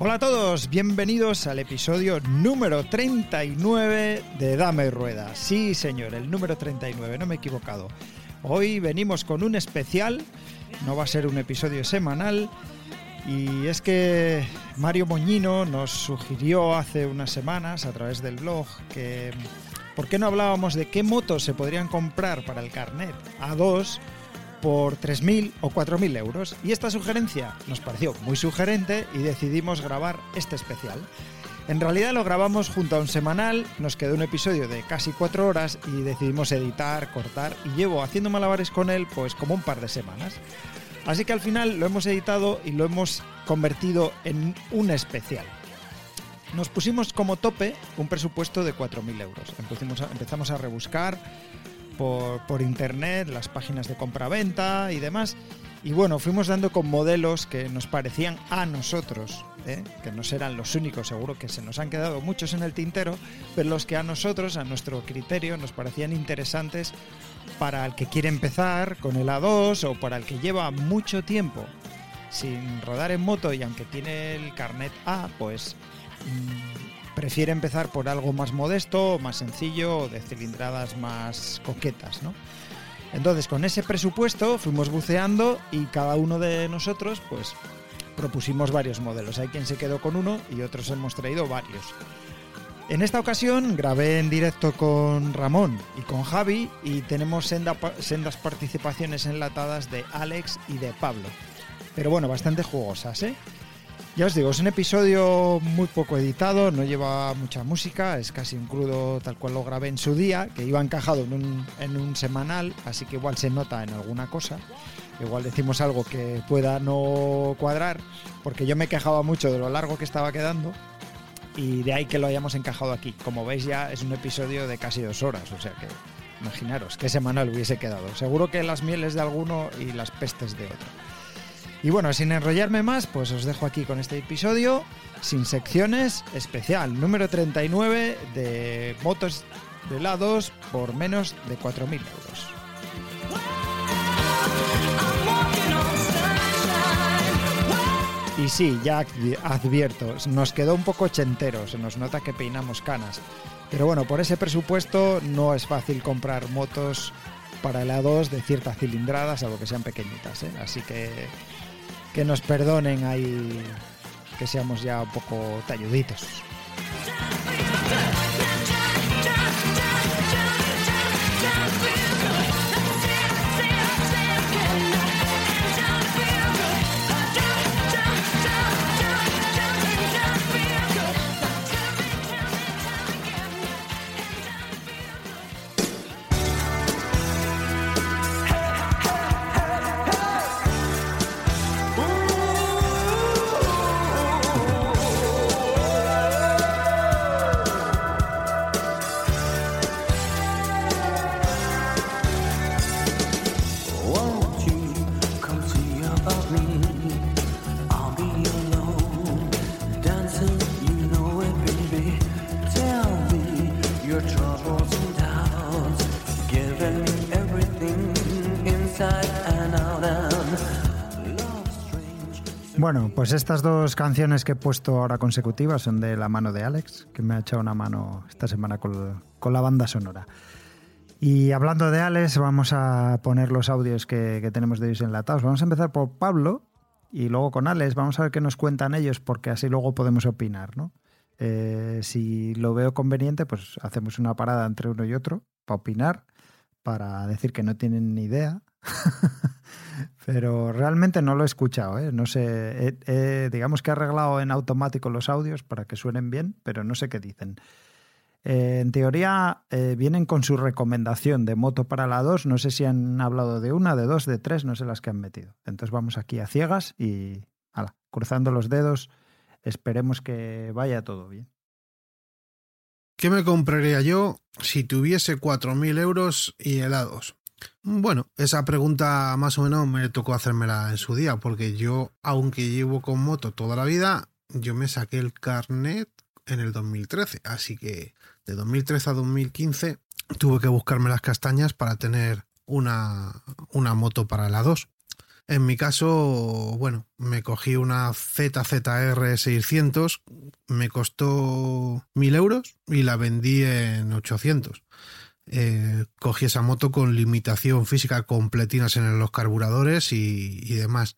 Hola a todos, bienvenidos al episodio número 39 de Dame Rueda. Sí, señor, el número 39, no me he equivocado. Hoy venimos con un especial, no va a ser un episodio semanal, y es que Mario Moñino nos sugirió hace unas semanas a través del blog que ¿por qué no hablábamos de qué motos se podrían comprar para el carnet A2 por 3.000 o 4.000 euros. Y esta sugerencia nos pareció muy sugerente y decidimos grabar este especial. En realidad lo grabamos junto a un semanal, nos quedó un episodio de casi 4 horas y decidimos editar, cortar y llevo haciendo malabares con él pues como un par de semanas. Así que al final lo hemos editado y lo hemos convertido en un especial. Nos pusimos como tope un presupuesto de 4.000 euros. Empezamos a rebuscar por, por internet, las páginas de compraventa y demás. Y bueno, fuimos dando con modelos que nos parecían a nosotros, ¿eh? que no serán los únicos, seguro que se nos han quedado muchos en el tintero, pero los que a nosotros, a nuestro criterio, nos parecían interesantes para el que quiere empezar con el A2 o para el que lleva mucho tiempo sin rodar en moto y aunque tiene el carnet A, pues mm, prefiere empezar por algo más modesto, más sencillo, de cilindradas más coquetas, ¿no? Entonces, con ese presupuesto fuimos buceando y cada uno de nosotros, pues, propusimos varios modelos. Hay quien se quedó con uno y otros hemos traído varios. En esta ocasión grabé en directo con Ramón y con Javi y tenemos senda- sendas participaciones enlatadas de Alex y de Pablo. Pero bueno, bastante jugosas, ¿eh? Ya os digo, es un episodio muy poco editado, no lleva mucha música, es casi un crudo tal cual lo grabé en su día, que iba encajado en un, en un semanal, así que igual se nota en alguna cosa. Igual decimos algo que pueda no cuadrar, porque yo me quejaba mucho de lo largo que estaba quedando y de ahí que lo hayamos encajado aquí. Como veis ya es un episodio de casi dos horas, o sea que imaginaros qué semanal hubiese quedado. Seguro que las mieles de alguno y las pestes de otro. Y bueno, sin enrollarme más, pues os dejo aquí con este episodio, sin secciones, especial número 39 de motos de lados por menos de 4.000 euros. Y sí, ya advi- advierto, nos quedó un poco ochentero, se nos nota que peinamos canas. Pero bueno, por ese presupuesto no es fácil comprar motos para el A2 de cierta cilindrada, salvo que sean pequeñitas, ¿eh? Así que que nos perdonen ahí que seamos ya un poco talluditos. Bueno, pues estas dos canciones que he puesto ahora consecutivas son de la mano de Alex, que me ha echado una mano esta semana con, la banda sonora. Y hablando de Alex, vamos a poner los audios que, que tenemos de ellos enlatados. Vamos a empezar por Pablo y luego con Alex. Vamos a ver qué nos cuentan ellos, porque así luego podemos opinar, ¿no? Eh, si lo veo conveniente, pues hacemos una parada entre uno y otro para opinar, para decir que no tienen ni idea. Pero realmente no lo he escuchado, ¿eh? no sé, digamos que he arreglado en automático los audios para que suenen bien, pero no sé qué dicen. Eh, en teoría eh, vienen con su recomendación de moto para la 2, no sé si han hablado de una, de dos, de tres, no sé las que han metido. Entonces vamos aquí a ciegas y, cruzando los dedos, esperemos que vaya todo bien. ¿Qué me compraría yo si tuviese 4.000 euros y helados? Bueno, esa pregunta más o menos me tocó hacérmela en su día, porque yo, aunque llevo con moto toda la vida, yo me saqué el carnet en el 2013, así que de 2013 a 2015 tuve que buscarme las castañas para tener una, una moto para la 2. En mi caso, bueno, me cogí una ZZR 600, me costó 1000 euros y la vendí en 800. Eh, cogí esa moto con limitación física, con pletinas en los carburadores y, demás.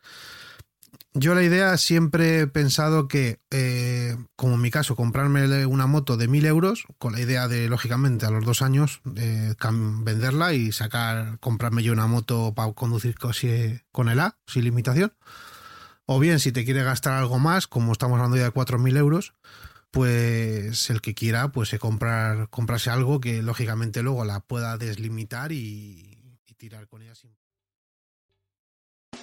Yo la idea siempre he pensado que, eh, como en mi caso, comprarme una moto de 1000 euros, con la idea de, lógicamente, a los dos años eh, venderla y sacar, comprarme yo una moto para conducir con el A, sin limitación. O bien, si te quiere gastar algo más, como estamos hablando ya de 4.000 euros, pues el que quiera, pues comprar, comprarse algo que lógicamente luego la pueda deslimitar y, y tirar con ella sin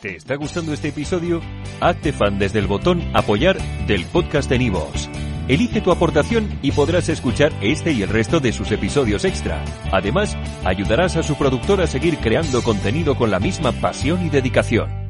¿Te está gustando este episodio? Hazte fan desde el botón Apoyar del podcast de Nivos. Elige tu aportación y podrás escuchar este y el resto de sus episodios extra. Además, ayudarás a su productor a seguir creando contenido con la misma pasión y dedicación.